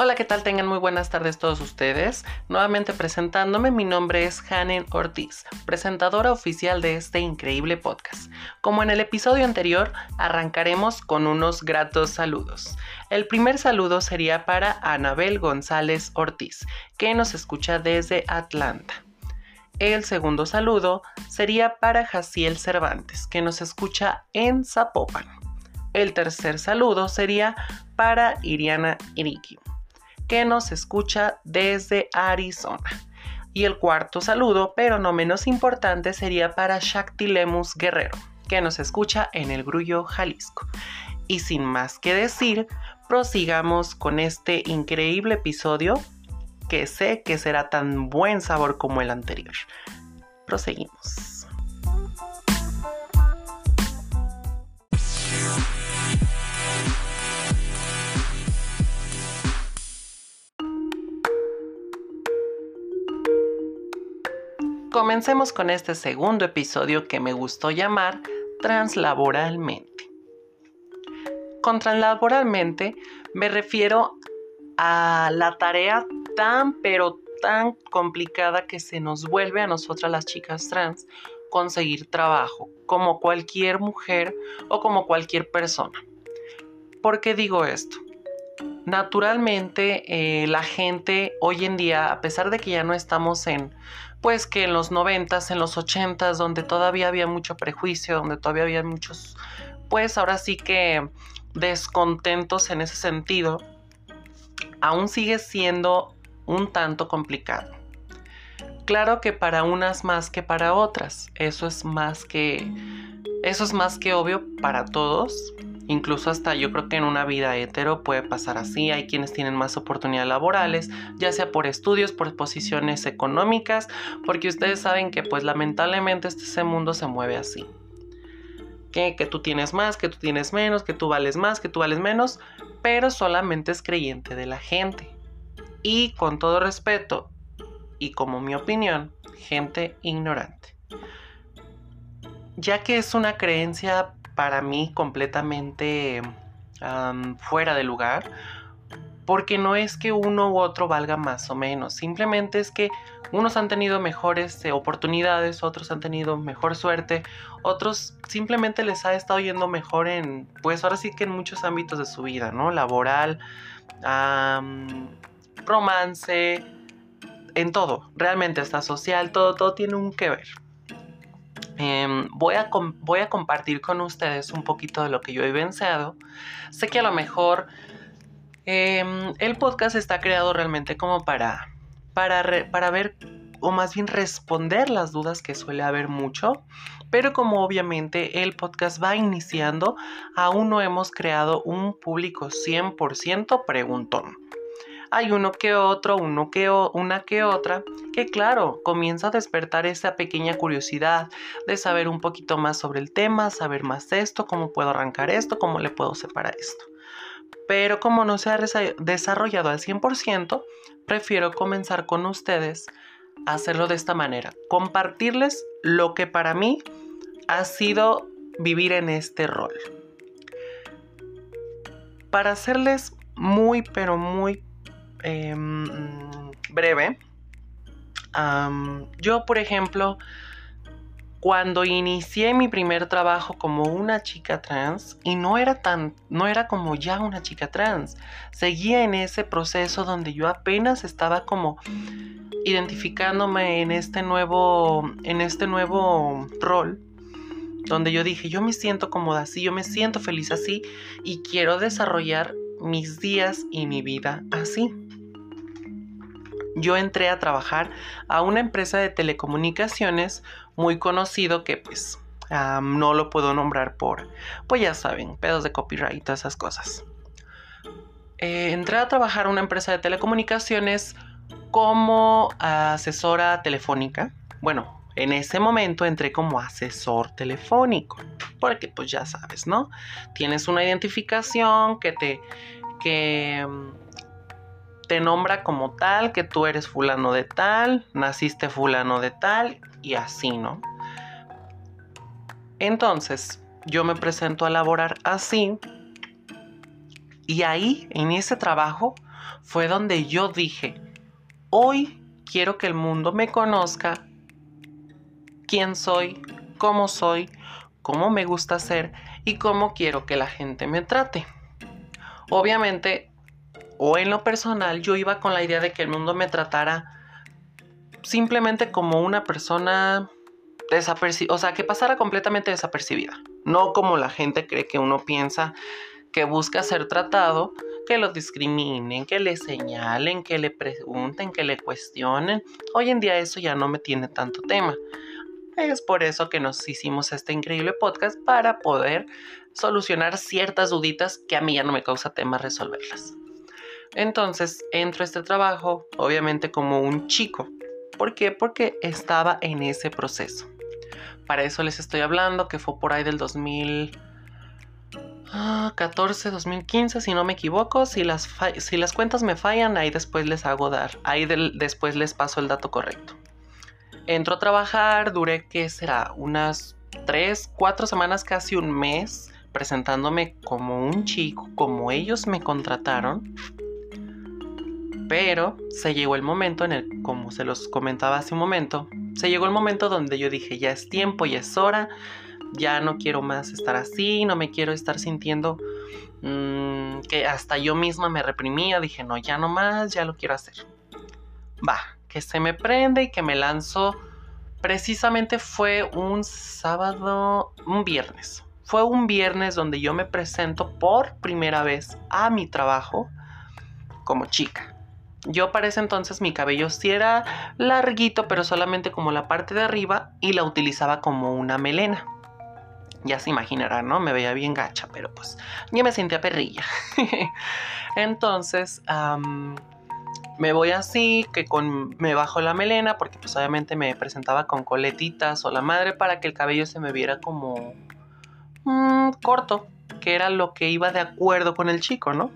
Hola, ¿qué tal? Tengan muy buenas tardes todos ustedes. Nuevamente presentándome, mi nombre es Hanen Ortiz, presentadora oficial de este increíble podcast. Como en el episodio anterior, arrancaremos con unos gratos saludos. El primer saludo sería para Anabel González Ortiz, que nos escucha desde Atlanta. El segundo saludo sería para Jaciel Cervantes, que nos escucha en Zapopan. El tercer saludo sería para Iriana Iriki que nos escucha desde Arizona. Y el cuarto saludo, pero no menos importante, sería para Shakti Lemus Guerrero, que nos escucha en el Grullo, Jalisco. Y sin más que decir, prosigamos con este increíble episodio que sé que será tan buen sabor como el anterior. Proseguimos. Comencemos con este segundo episodio que me gustó llamar Translaboralmente. Con translaboralmente me refiero a la tarea tan pero tan complicada que se nos vuelve a nosotras las chicas trans conseguir trabajo, como cualquier mujer o como cualquier persona. ¿Por qué digo esto? Naturalmente, eh, la gente hoy en día, a pesar de que ya no estamos en pues que en los noventas, en los ochentas, donde todavía había mucho prejuicio, donde todavía había muchos, pues ahora sí que descontentos en ese sentido, aún sigue siendo un tanto complicado. Claro que para unas más que para otras, eso es más que eso es más que obvio para todos, Incluso hasta yo creo que en una vida hetero puede pasar así. Hay quienes tienen más oportunidades laborales, ya sea por estudios, por posiciones económicas, porque ustedes saben que pues lamentablemente este mundo se mueve así. Que, que tú tienes más, que tú tienes menos, que tú vales más, que tú vales menos, pero solamente es creyente de la gente. Y con todo respeto, y como mi opinión, gente ignorante. Ya que es una creencia para mí completamente fuera de lugar, porque no es que uno u otro valga más o menos, simplemente es que unos han tenido mejores eh, oportunidades, otros han tenido mejor suerte, otros simplemente les ha estado yendo mejor en, pues ahora sí que en muchos ámbitos de su vida, ¿no? Laboral, romance, en todo, realmente hasta social, todo, todo tiene un que ver. Em, voy, a voy, a compartir con ustedes un poquito de lo que yo he vivenciado. Sé que a lo mejor em, el podcast está creado realmente como para, para, para ver o más bien responder las dudas que suele haber mucho. Pero como obviamente el podcast va iniciando, aún no hemos creado un público 100% preguntón hay uno que otro, uno que una que otra, que claro, comienza a despertar esa pequeña curiosidad de saber un poquito más sobre el tema, saber más de esto, cómo puedo arrancar esto, cómo le puedo separar esto. Pero como no se ha desarrollado al 100%, prefiero comenzar con ustedes a hacerlo de esta manera, compartirles lo que para mí ha sido vivir en este rol. Para hacerles muy, pero muy Em, breve. yo, por ejemplo, cuando inicié mi primer trabajo como una chica trans, y no era tan, no era como ya una chica trans, seguía en ese proceso donde yo apenas estaba como identificándome en este nuevo, en este nuevo rol donde yo dije, yo me siento cómoda así, yo me siento feliz así y quiero desarrollar mis días y mi vida así yo entré a trabajar a una empresa de telecomunicaciones muy conocido que pues no lo puedo nombrar por, pues ya saben, pedos de copyright y todas esas cosas. Eh, entré a trabajar a una empresa de telecomunicaciones como asesora telefónica. Bueno, en ese momento entré como asesor telefónico, porque pues ya sabes, ¿no? Tienes una identificación que te que te nombra como tal, que tú eres fulano de tal, naciste fulano de tal y así, ¿no? Entonces, yo me presento a laborar así y ahí, en ese trabajo, fue donde yo dije, hoy quiero que el mundo me conozca quién soy, cómo soy, cómo me gusta ser y cómo quiero que la gente me trate. Obviamente, o en lo personal, yo iba con la idea de que el mundo me tratara simplemente como una persona desapercibida, o sea, que pasara completamente desapercibida. No como la gente cree que uno piensa que busca ser tratado, que lo discriminen, que le señalen, que le pregunten, que le cuestionen. Hoy en día eso ya no me tiene tanto tema. Es por eso que nos hicimos este increíble podcast para poder solucionar ciertas duditas que a mí ya no me causa tema resolverlas. Entonces entro a este trabajo, obviamente como un chico. ¿Por qué? Porque estaba en ese proceso. Para eso les estoy hablando, que fue por ahí del 2014, 2015, ah, si no me equivoco. Si las, si las cuentas me fallan, ahí después les hago dar. Ahí después les paso el dato correcto. Entro a trabajar, duré, ¿qué será? Unas 3, 4 semanas, casi un mes, presentándome como un chico, como ellos me contrataron. Pero se llegó el momento en el, como se los comentaba hace un momento, se llegó el momento donde yo dije, ya es tiempo, ya es hora, ya no quiero más estar así, no me quiero estar sintiendo mm, que hasta yo misma me reprimía, dije, no, ya no más, ya lo quiero hacer. Va, que se me prende y que me lanzo. Precisamente fue un sábado, un viernes. Fue un viernes donde yo me presento por primera vez a mi trabajo como chica. Yo para ese entonces mi cabello sí era larguito, pero solamente como la parte de arriba y la utilizaba como una melena. Ya se imaginarán, ¿no? Me veía bien gacha, pero pues ya me sentía perrilla. entonces, me voy así, que con me bajo la melena, porque pues obviamente me presentaba con coletitas o la madre para que el cabello se me viera como mm, corto, que era lo que iba de acuerdo con el chico, ¿no?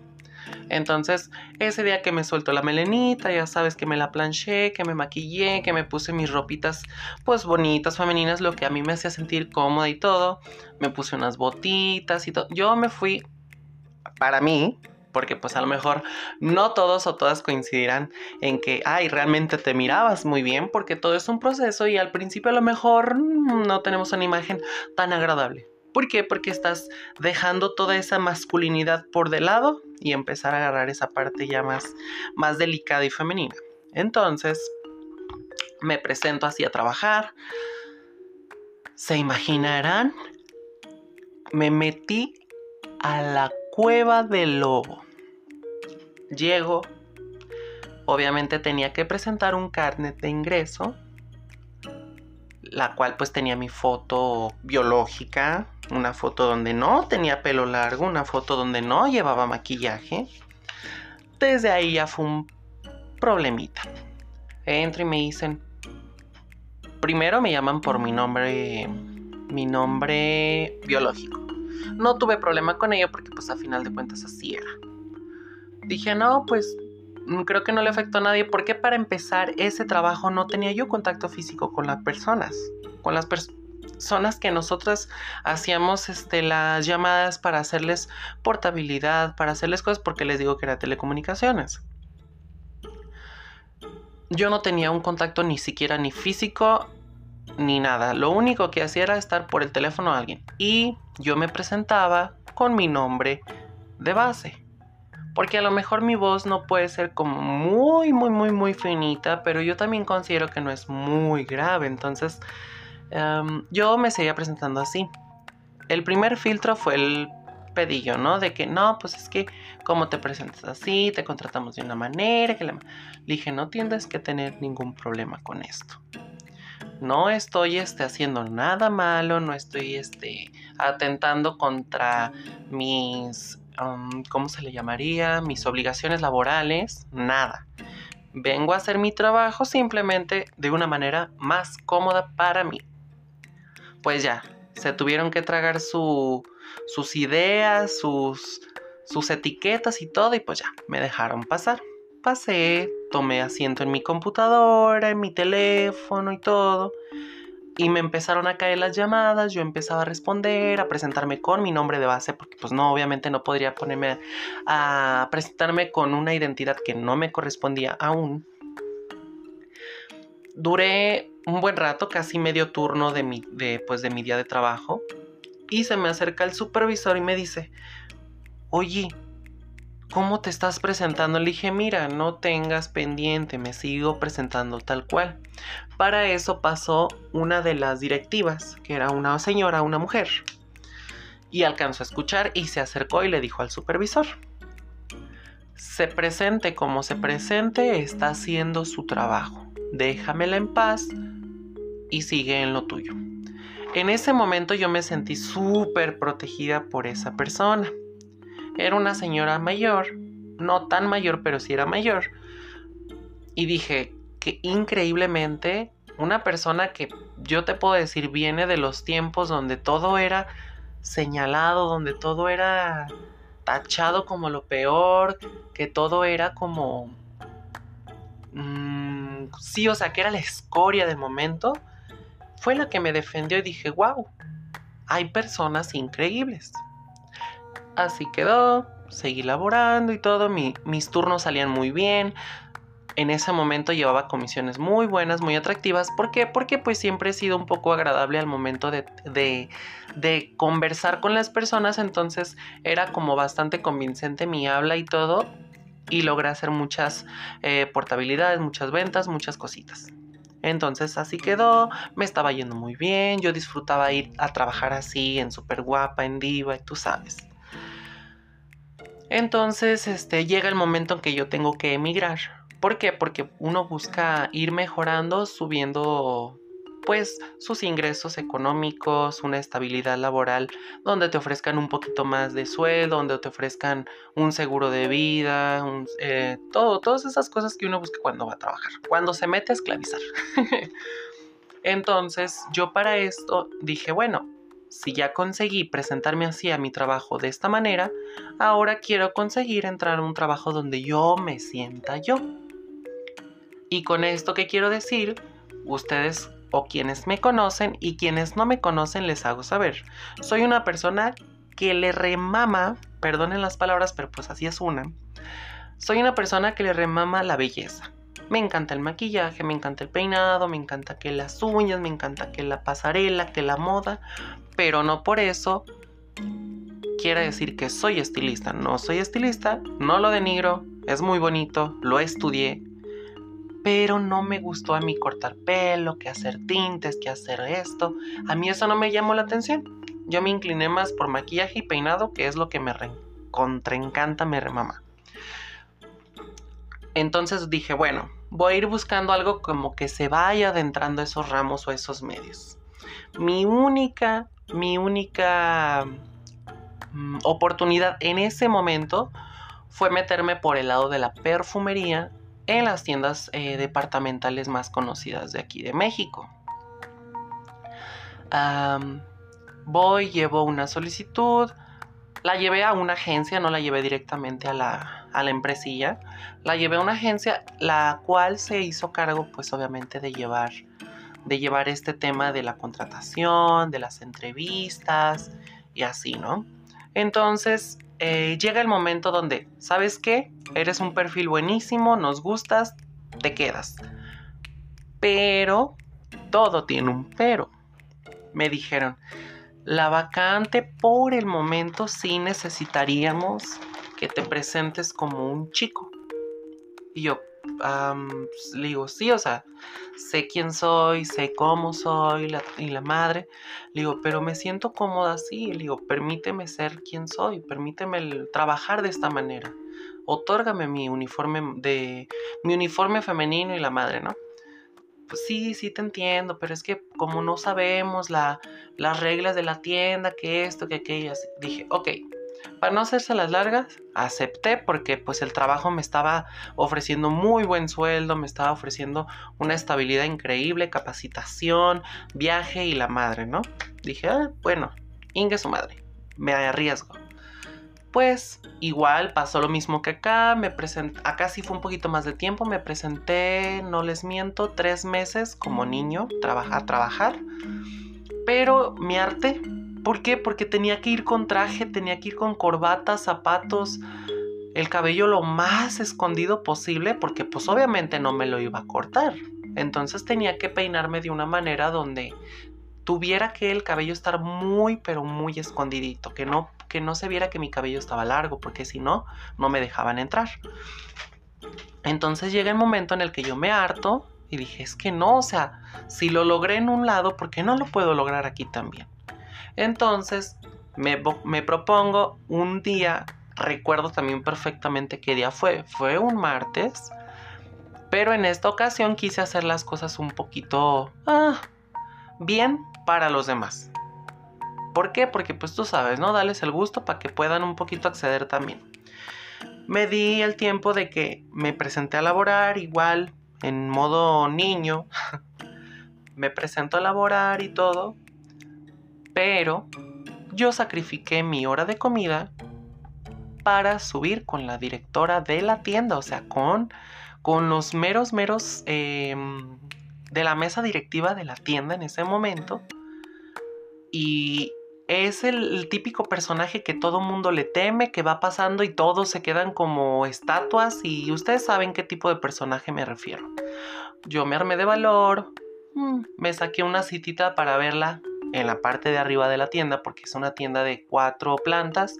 Entonces, ese día que me suelto la melenita, ya sabes que me la planché, que me maquillé, que me puse mis ropitas pues bonitas, femeninas, lo que a mí me hacía sentir cómoda y todo. Me puse unas botitas y todo. Yo me fui para mí, porque pues a lo mejor no todos o todas coincidirán en que, ay, realmente te mirabas muy bien, porque todo es un proceso y al principio a lo mejor no tenemos una imagen tan agradable. ¿Por qué? Porque estás dejando toda esa masculinidad por de lado y empezar a agarrar esa parte ya más, más delicada y femenina. Entonces, me presento así a trabajar. Se imaginarán, me metí a la cueva del lobo. Llego, obviamente tenía que presentar un carnet de ingreso, la cual pues tenía mi foto biológica, una foto donde no tenía pelo largo, una foto donde no llevaba maquillaje. Desde ahí ya fue un problemita. Entro y me dicen, primero me llaman por mi nombre, mi nombre biológico. No tuve problema con ello porque pues a final de cuentas así era. Dije, no, pues creo que no le afectó a nadie porque para empezar ese trabajo no tenía yo contacto físico con las personas, con las personas zonas que nosotras hacíamos este, las llamadas para hacerles portabilidad, para hacerles cosas, porque les digo que era telecomunicaciones. Yo no tenía un contacto ni siquiera ni físico ni nada. Lo único que hacía era estar por el teléfono a alguien. Y yo me presentaba con mi nombre de base. Porque a lo mejor mi voz no puede ser como muy, muy, muy, muy finita, pero yo también considero que no es muy grave. Entonces, Em, yo me seguía presentando así. El primer filtro fue el pedillo, ¿no? De que no, pues es que como te presentas así, te contratamos de una manera, que le dije, no tienes que tener ningún problema con esto. No estoy este, haciendo nada malo, no estoy este, atentando contra mis, um, ¿cómo se le llamaría? Mis obligaciones laborales, nada. Vengo a hacer mi trabajo simplemente de una manera más cómoda para mí pues ya, se tuvieron que tragar sus ideas, sus, sus etiquetas y todo, y pues ya, me dejaron pasar. Pasé, tomé asiento en mi computadora, en mi teléfono y todo. y me empezaron a caer las llamadas, yo empezaba a responder, a presentarme con mi nombre de base, porque pues no, obviamente no podría ponerme a presentarme con una identidad que no me correspondía aún. Duré un buen rato, casi medio turno de mi, de, pues, de mi día de trabajo, y se me acerca el supervisor y me dice, oye, ¿cómo te estás presentando? Le dije, mira, no tengas pendiente, me sigo presentando tal cual. Para eso pasó una de las directivas, que era una señora, una mujer, y alcanzó a escuchar y se acercó y le dijo al supervisor, se presente como se presente, está haciendo su trabajo, déjamela en paz y sigue en lo tuyo. En ese momento yo me sentí súper protegida por esa persona era una señora mayor, no tan mayor, pero sí era mayor. Y dije que increíblemente una persona que yo te puedo decir viene de los tiempos donde todo era señalado, donde todo era tachado como lo peor, que todo era como... Mm, sí, o sea, que era la escoria de momento, fue la que me defendió y dije, wow, hay personas increíbles. Así quedó, seguí laborando y todo, mis turnos salían muy bien. En ese momento llevaba comisiones muy buenas, muy atractivas. ¿Por qué? Porque pues siempre he sido un poco agradable al momento de, de, conversar con las personas. Entonces era como bastante convincente mi habla y todo. Y logré hacer muchas eh, portabilidades, muchas ventas, muchas cositas. Entonces así quedó, me estaba yendo muy bien, yo disfrutaba ir a trabajar así en super guapa, en diva, y tú sabes. Entonces, este, llega el momento en que yo tengo que emigrar. ¿Por qué? Porque uno busca ir mejorando, subiendo pues sus ingresos económicos, una estabilidad laboral, donde te ofrezcan un poquito más de sueldo, donde te ofrezcan un seguro de vida, eh, todo, todas esas cosas que uno busca cuando va a trabajar, cuando se mete a esclavizar. Entonces yo para esto dije, bueno, si ya conseguí presentarme así a mi trabajo de esta manera, ahora quiero conseguir entrar a un trabajo donde yo me sienta yo. Y con esto que quiero decir, ustedes o quienes me conocen y quienes no me conocen les hago saber. Soy una persona que le remama, perdonen las palabras, pero pues así es una. Soy una persona que le remama la belleza. Me encanta el maquillaje, me encanta el peinado, me encanta que las uñas, me encanta que la pasarela, que la moda, pero no por eso quiere decir que soy estilista. No soy estilista, no lo denigro, es muy bonito, lo estudié, pero no me gustó a mí cortar pelo, que hacer tintes, que hacer esto. A mí eso no me llamó la atención. Yo me incliné más por maquillaje y peinado, que es lo que me encanta, me remama. Entonces dije, bueno, voy a ir buscando algo como que se vaya adentrando esos ramos o esos medios. Mi única, mi única mm, oportunidad en ese momento fue meterme por el lado de la perfumería en las tiendas eh, departamentales más conocidas de aquí de México. voy, llevo una solicitud, la llevé a una agencia, no la llevé directamente a la, a la empresilla. La llevé a una agencia, la cual se hizo cargo, pues obviamente, de llevar, de llevar este tema de la contratación, de las entrevistas y así, ¿no? Entonces, eh, llega el momento donde, ¿sabes qué? Eres un perfil buenísimo, nos gustas, te quedas. Pero, todo tiene un pero. Me dijeron, la vacante por el momento sí necesitaríamos que te presentes como un chico. Y yo pues, le digo, sí, o sea, sé quién soy, sé cómo soy y la madre. Le digo, pero me siento cómoda así. Le digo, permíteme ser quien soy, permíteme trabajar de esta manera. Otórgame mi uniforme de mi uniforme femenino y la madre, ¿no? pues sí, sí te entiendo, pero es que como no sabemos la, las reglas de la tienda, que esto, que aquello, dije, ok, para no hacerse las largas, acepté porque pues el trabajo me estaba ofreciendo muy buen sueldo, me estaba ofreciendo una estabilidad increíble, capacitación, viaje y la madre, ¿no? Dije, ah, bueno, ingue su madre, me arriesgo. Pues igual pasó lo mismo que acá, me presenté, acá sí fue un poquito más de tiempo, me presenté, no les miento, tres meses como niño a trabajar, pero mi arte, ¿por qué? Porque tenía que ir con traje, tenía que ir con corbata, zapatos, el cabello lo más escondido posible, porque pues obviamente no me lo iba a cortar, entonces tenía que peinarme de una manera donde tuviera que el cabello estar muy pero muy escondidito, que no que no se viera que mi cabello estaba largo, porque si no, no me dejaban entrar. Entonces llega el momento en el que yo me harto y dije, es que no, o sea, si lo logré en un lado, ¿por qué no lo puedo lograr aquí también? Entonces me, propongo un día, recuerdo también perfectamente qué día fue, fue un martes, pero en esta ocasión quise hacer las cosas un poquito ah, bien para los demás. ¿Por qué? Porque pues tú sabes, ¿no? Dales el gusto para que puedan un poquito acceder también. Me di el tiempo de que me presenté a laborar igual en modo niño. me presento a laborar y todo. Pero yo sacrifiqué mi hora de comida para subir con la directora de la tienda, o sea, con, con los meros, meros em, de la mesa directiva de la tienda en ese momento. Y es el, típico personaje que todo mundo le teme, que va pasando y todos se quedan como estatuas y ustedes saben qué tipo de personaje me refiero. Yo me armé de valor, mm, me saqué una citita para verla en la parte de arriba de la tienda porque es una tienda de cuatro plantas,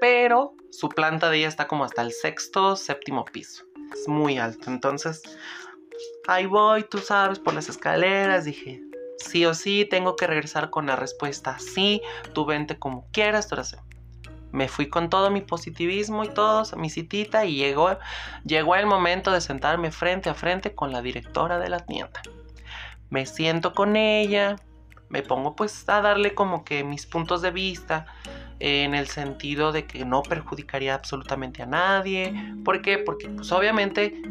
pero su planta de ella está como hasta el sexto, séptimo piso. Es muy alto, entonces ahí voy, tú sabes, por las escaleras, dije, sí o sí tengo que regresar con la respuesta sí, tú vente como quieras, Me fui con todo mi positivismo y todo, mi citita, y llegó, llegó el momento de sentarme frente a frente con la directora de la tienda. Me siento con ella, me pongo pues a darle como que mis puntos de vista, en el sentido de que no perjudicaría absolutamente a nadie. ¿Por qué? Porque pues obviamente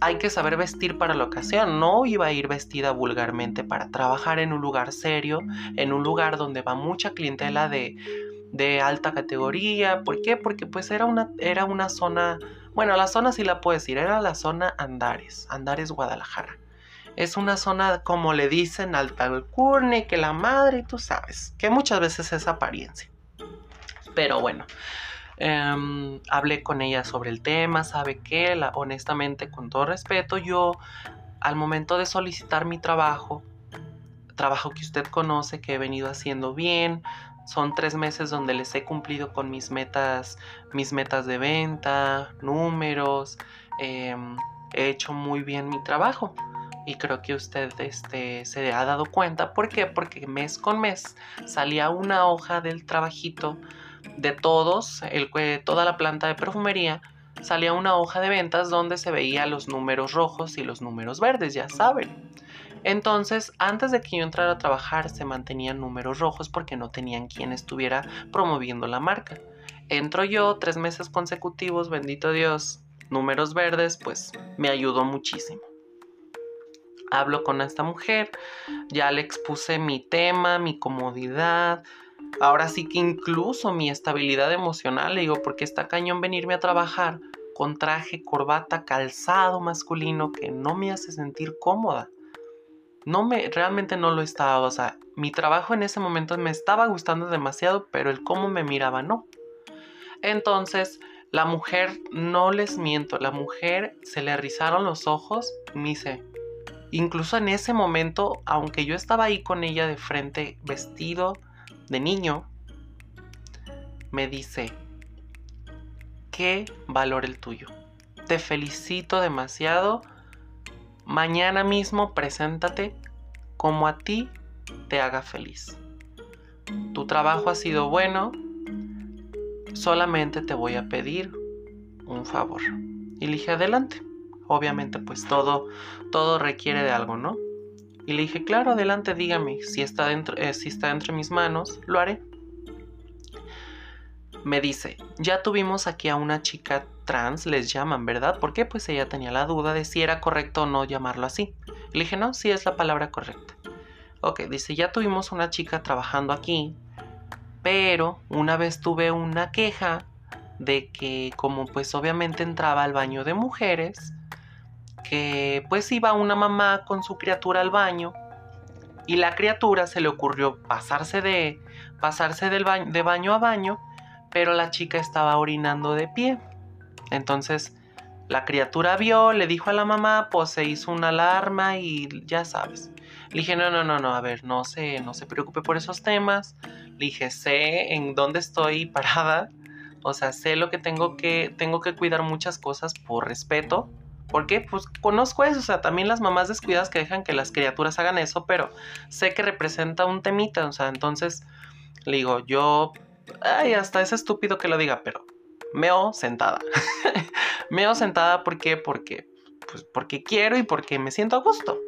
hay que saber vestir para la ocasión. No iba a ir vestida vulgarmente para trabajar en un lugar serio, en un lugar donde va mucha clientela de, de alta categoría. ¿Por qué? Porque pues era una, era una zona, bueno, la zona sí la puedo decir, era la zona Andares, Andares Guadalajara. Es una zona, como le dicen, alta alcurne, que la madre, tú sabes, que muchas veces es apariencia. Pero bueno, em, hablé con ella sobre el tema, sabe que, honestamente, con todo respeto, yo al momento de solicitar mi trabajo, trabajo que usted conoce, que he venido haciendo bien, son tres meses donde les he cumplido con mis metas, mis metas de venta, números, em, he hecho muy bien mi trabajo y creo que usted este, se ha dado cuenta. ¿Por qué? Porque mes con mes salía una hoja del trabajito de todos, el, toda la planta de perfumería, salía una hoja de ventas donde se veía los números rojos y los números verdes, ya saben. Entonces, antes de que yo entrara a trabajar, se mantenían números rojos porque no tenían quien estuviera promoviendo la marca. Entro yo tres meses consecutivos, bendito Dios, números verdes, pues me ayudó muchísimo. Hablo con esta mujer, ya le expuse mi tema, mi comodidad, Ahora sí que incluso mi estabilidad emocional, le digo, porque está cañón venirme a trabajar con traje, corbata, calzado masculino que no me hace sentir cómoda. No me, realmente no lo estaba, o sea, mi trabajo en ese momento me estaba gustando demasiado, pero el cómo me miraba no. Entonces, la mujer, no les miento, la mujer se le rizaron los ojos, me dice, incluso en ese momento, aunque yo estaba ahí con ella de frente, vestido, de niño, me dice, qué valor el tuyo. Te felicito demasiado. Mañana mismo preséntate como a ti te haga feliz. Tu trabajo ha sido bueno. Solamente te voy a pedir un favor. Y dije, adelante. Obviamente, pues todo, todo requiere de algo, ¿no? Y le dije, claro, adelante, dígame, si está, dentro, eh, si está entre mis manos, lo haré. Me dice, ya tuvimos aquí a una chica trans, les llaman, ¿verdad? ¿Por qué? Pues ella tenía la duda de si era correcto o no llamarlo así. Le dije, no, sí es la palabra correcta. Ok, dice, ya tuvimos una chica trabajando aquí, pero una vez tuve una queja de que como pues obviamente entraba al baño de mujeres, que pues iba una mamá con su criatura al baño y la criatura se le ocurrió pasarse de pasarse del baño, de baño a baño, pero la chica estaba orinando de pie. Entonces la criatura vio, le dijo a la mamá, pues se hizo una alarma y ya sabes. Le dije, no, no, no, no, a ver, no se, no se preocupe por esos temas. Le dije, sé en dónde estoy parada. O sea, sé lo que tengo que, tengo que cuidar muchas cosas por respeto. Porque pues conozco eso, o sea, también las mamás descuidadas que dejan que las criaturas hagan eso, pero sé que representa un temita, o sea, entonces le digo, yo, ay, hasta es estúpido que lo diga, pero meo sentada. meo sentada, ¿por qué? Porque, pues porque quiero y porque me siento a gusto.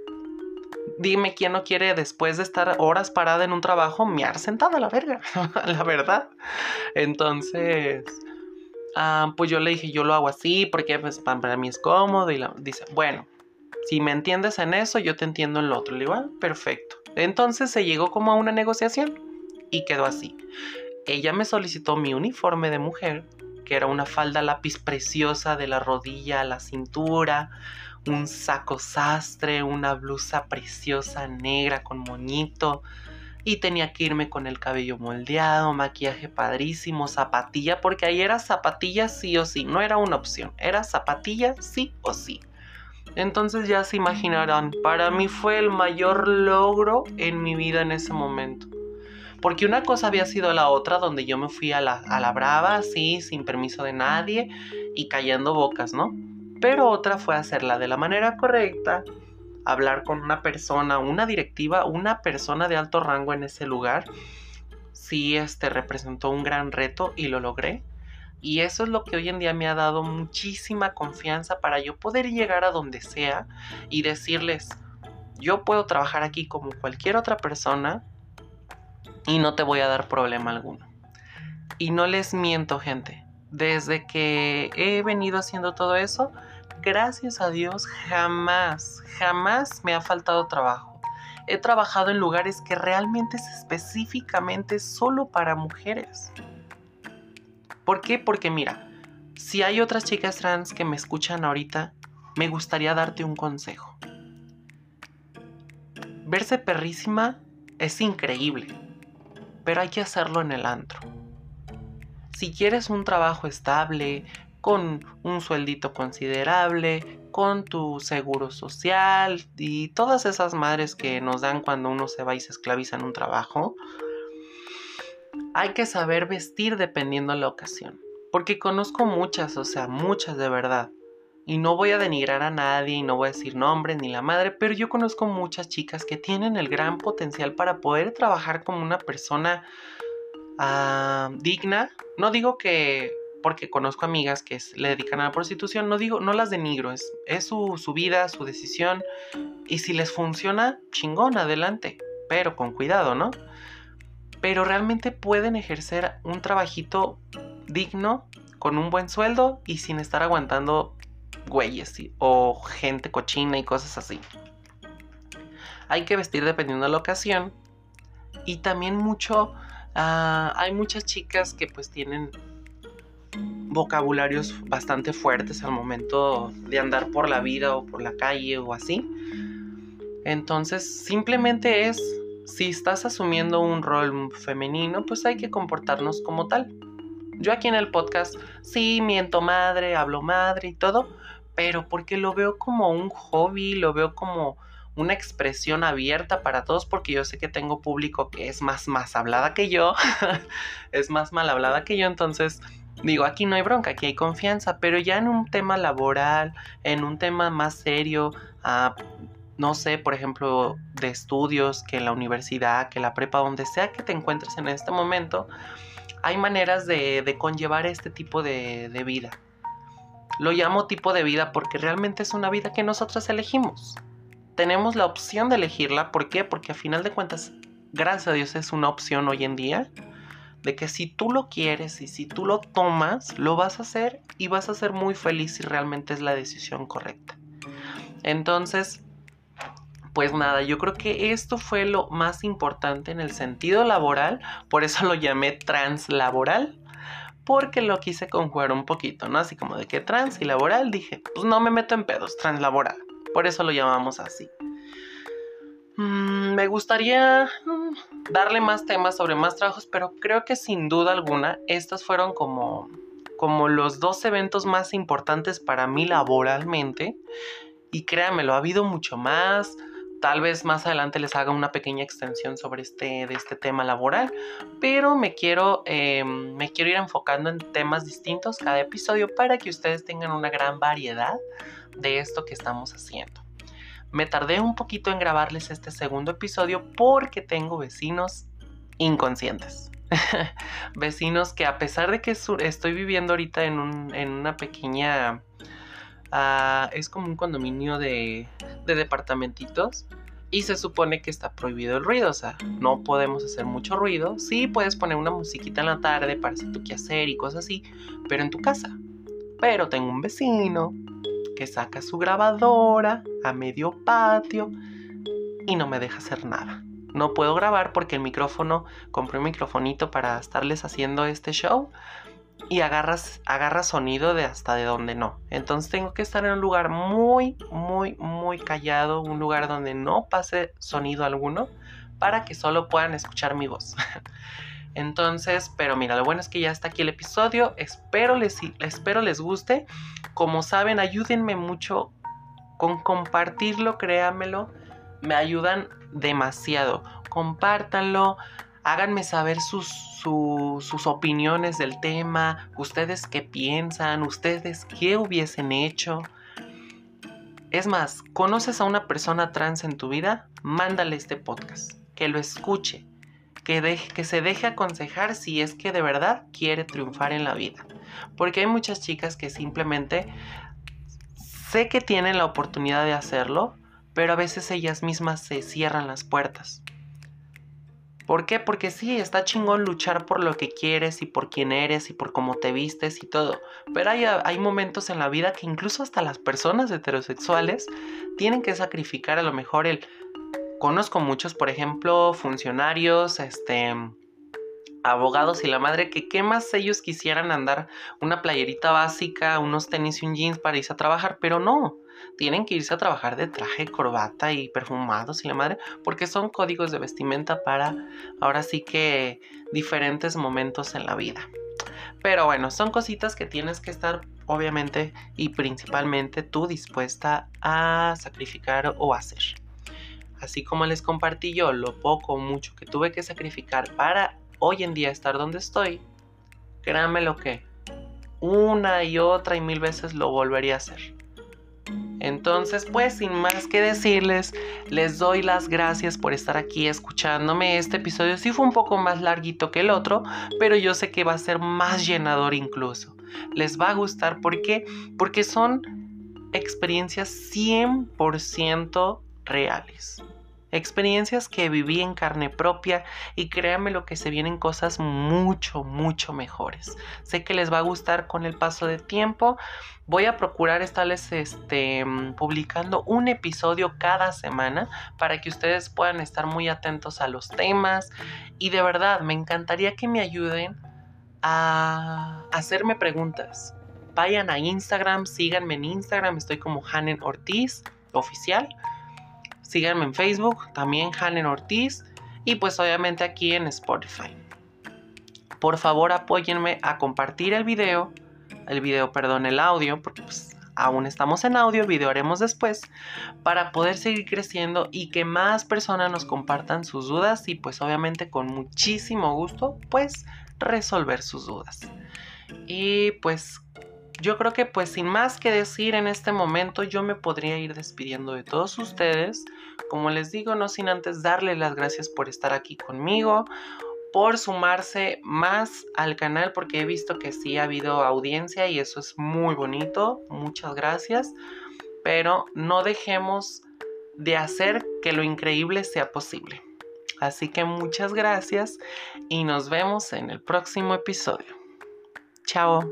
Dime quién no quiere después de estar horas parada en un trabajo, mear sentada, la verga, la verdad. Entonces, ah, pues yo le dije, yo lo hago así porque pues, para mí es cómodo. Y dice, bueno, si me entiendes en eso, yo te entiendo en lo otro. Le ah, perfecto. Entonces se llegó como a una negociación y quedó así. Ella me solicitó mi uniforme de mujer, que era una falda lápiz preciosa de la rodilla a la cintura, un saco sastre, una blusa preciosa negra con moñito. Y tenía que irme con el cabello moldeado, maquillaje padrísimo, zapatilla, porque ahí era zapatilla sí o sí, no era una opción, era zapatilla sí o sí. Entonces ya se imaginarán, para mí fue el mayor logro en mi vida en ese momento. Porque una cosa había sido la otra, donde yo me fui a la, a la brava, así, sin permiso de nadie y callando bocas, ¿no? pero otra fue hacerla de la manera correcta, hablar con una persona, una directiva, una persona de alto rango en ese lugar. Sí, este representó un gran reto y lo logré. Y eso es lo que hoy en día me ha dado muchísima confianza para yo poder llegar a donde sea y decirles, yo puedo trabajar aquí como cualquier otra persona y no te voy a dar problema alguno. Y no les miento, gente. Desde que he venido haciendo todo eso, gracias a Dios, jamás, jamás me ha faltado trabajo. He trabajado en lugares que realmente es específicamente solo para mujeres. ¿Por qué? Porque mira, si hay otras chicas trans que me escuchan ahorita, me gustaría darte un consejo. Verse perrísima es increíble, pero hay que hacerlo en el antro. Si quieres un trabajo estable, con un sueldito considerable, con tu seguro social y todas esas madres que nos dan cuando uno se va y se esclaviza en un trabajo. Hay que saber vestir dependiendo de la ocasión. Porque conozco muchas, o sea, muchas de verdad. Y no voy a denigrar a nadie y no voy a decir nombres ni la madre, pero yo conozco muchas chicas que tienen el gran potencial para poder trabajar como una persona ah, digna. No digo que porque conozco amigas que le dedican a la prostitución, no digo, no las denigro, es, es su, su vida, su decisión, y si les funciona, chingón, adelante, pero con cuidado, ¿no? Pero realmente pueden ejercer un trabajito digno, con un buen sueldo y sin estar aguantando güeyes o gente cochina y cosas así. Hay que vestir dependiendo de la ocasión. Y también mucho, ah, hay muchas chicas que pues tienen vocabularios bastante fuertes al momento de andar por la vida o por la calle o así. Entonces, simplemente es, si estás asumiendo un rol femenino, pues hay que comportarnos como tal. Yo aquí en el podcast, sí, miento madre, hablo madre y todo, pero porque lo veo como un hobby, lo veo como una expresión abierta para todos porque yo sé que tengo público que es más más hablada que yo, es más mal hablada que yo, entonces Digo, aquí no hay bronca, aquí hay confianza, pero ya en un tema laboral, en un tema más serio, no sé, por ejemplo, de estudios, que la universidad, que la prepa, donde sea que te encuentres en este momento, hay maneras de, conllevar este tipo de, de vida. Lo llamo tipo de vida porque realmente es una vida que nosotros elegimos. Tenemos la opción de elegirla. ¿Por qué? Porque a final de cuentas, gracias a Dios es una opción hoy en día de que si tú lo quieres y si tú lo tomas, lo vas a hacer y vas a ser muy feliz si realmente es la decisión correcta. Entonces, pues nada, yo creo que esto fue lo más importante en el sentido laboral, por eso lo llamé translaboral, porque lo quise conjugar un poquito, ¿no? Así como de que trans y laboral, dije, pues no me meto en pedos, translaboral. Por eso lo llamamos así. Mm, me gustaría mm, darle más temas sobre más trabajos, pero creo que sin duda alguna estos fueron como, como los dos eventos más importantes para mí laboralmente. Y créanmelo, ha habido mucho más. Tal vez más adelante les haga una pequeña extensión sobre este, de este tema laboral, pero me quiero, em, me quiero ir enfocando en temas distintos cada episodio para que ustedes tengan una gran variedad de esto que estamos haciendo. Me tardé un poquito en grabarles este segundo episodio porque tengo vecinos inconscientes. vecinos que a pesar de que estoy viviendo ahorita en, una pequeña... Ah, es como un condominio de, de departamentitos y se supone que está prohibido el ruido, o sea, no podemos hacer mucho ruido. Sí, puedes poner una musiquita en la tarde para hacer tu quehacer y cosas así, pero en tu casa. Pero tengo un vecino que saca su grabadora a medio patio y no me deja hacer nada. No puedo grabar porque el micrófono, compré un microfonito para estarles haciendo este show y agarras, agarra sonido de hasta de donde no. Entonces tengo que estar en un lugar muy, muy, muy callado, un lugar donde no pase sonido alguno para que solo puedan escuchar mi voz. Entonces, pero mira, lo bueno es que ya está aquí el episodio. Espero les, espero les guste. Como saben, ayúdenme mucho con compartirlo, créanmelo. Me ayudan demasiado. Compártanlo. Háganme saber sus, sus opiniones del tema. Ustedes qué piensan. Ustedes qué hubiesen hecho. Es más, ¿conoces a una persona trans en tu vida? Mándale este podcast. Que lo escuche que, se deje aconsejar si es que de verdad quiere triunfar en la vida. Porque hay muchas chicas que simplemente sé que tienen la oportunidad de hacerlo, pero a veces ellas mismas se cierran las puertas. ¿Por qué? Porque sí, está chingón luchar por lo que quieres y por quién eres y por cómo te vistes y todo. Pero hay, hay, momentos en la vida que incluso hasta las personas heterosexuales tienen que sacrificar a lo mejor el conozco muchos, por ejemplo, funcionarios, este, abogados y la madre, que qué más ellos quisieran andar una playerita básica, unos tenis y un jeans para irse a trabajar, pero no. Tienen que irse a trabajar de traje, corbata y perfumados y la madre, porque son códigos de vestimenta para ahora sí que diferentes momentos en la vida. Pero bueno, son cositas que tienes que estar obviamente y principalmente tú dispuesta a sacrificar o hacer así como les compartí yo lo poco o mucho que tuve que sacrificar para hoy en día estar donde estoy, créanme lo que una y otra y mil veces lo volvería a hacer. Entonces, pues sin más que decirles, les doy las gracias por estar aquí escuchándome. Este episodio sí fue un poco más larguito que el otro, pero yo sé que va a ser más llenador incluso. Les va a gustar, ¿por qué? Porque son experiencias 100% reales experiencias que viví en carne propia y créanme lo que se vienen cosas mucho, mucho mejores. Sé que les va a gustar con el paso del tiempo. Voy a procurar estarles este, publicando un episodio cada semana para que ustedes puedan estar muy atentos a los temas y de verdad me encantaría que me ayuden a hacerme preguntas. Vayan a Instagram, síganme en Instagram, estoy como Hanen Ortiz oficial Síganme en Facebook, también Hanen Ortiz y pues obviamente aquí en Spotify. Por favor apóyenme a compartir el video, el video, perdón, el audio, porque pues aún estamos en audio, video haremos después, para poder seguir creciendo y que más personas nos compartan sus dudas y pues obviamente con muchísimo gusto pues resolver sus dudas. Y pues yo creo que pues sin más que decir en este momento yo me podría ir despidiendo de todos ustedes. Como les digo, no sin antes darles las gracias por estar aquí conmigo, por sumarse más al canal porque he visto que sí ha habido audiencia y eso es muy bonito. Muchas gracias. Pero no dejemos de hacer que lo increíble sea posible. Así que muchas gracias y nos vemos en el próximo episodio. Chao.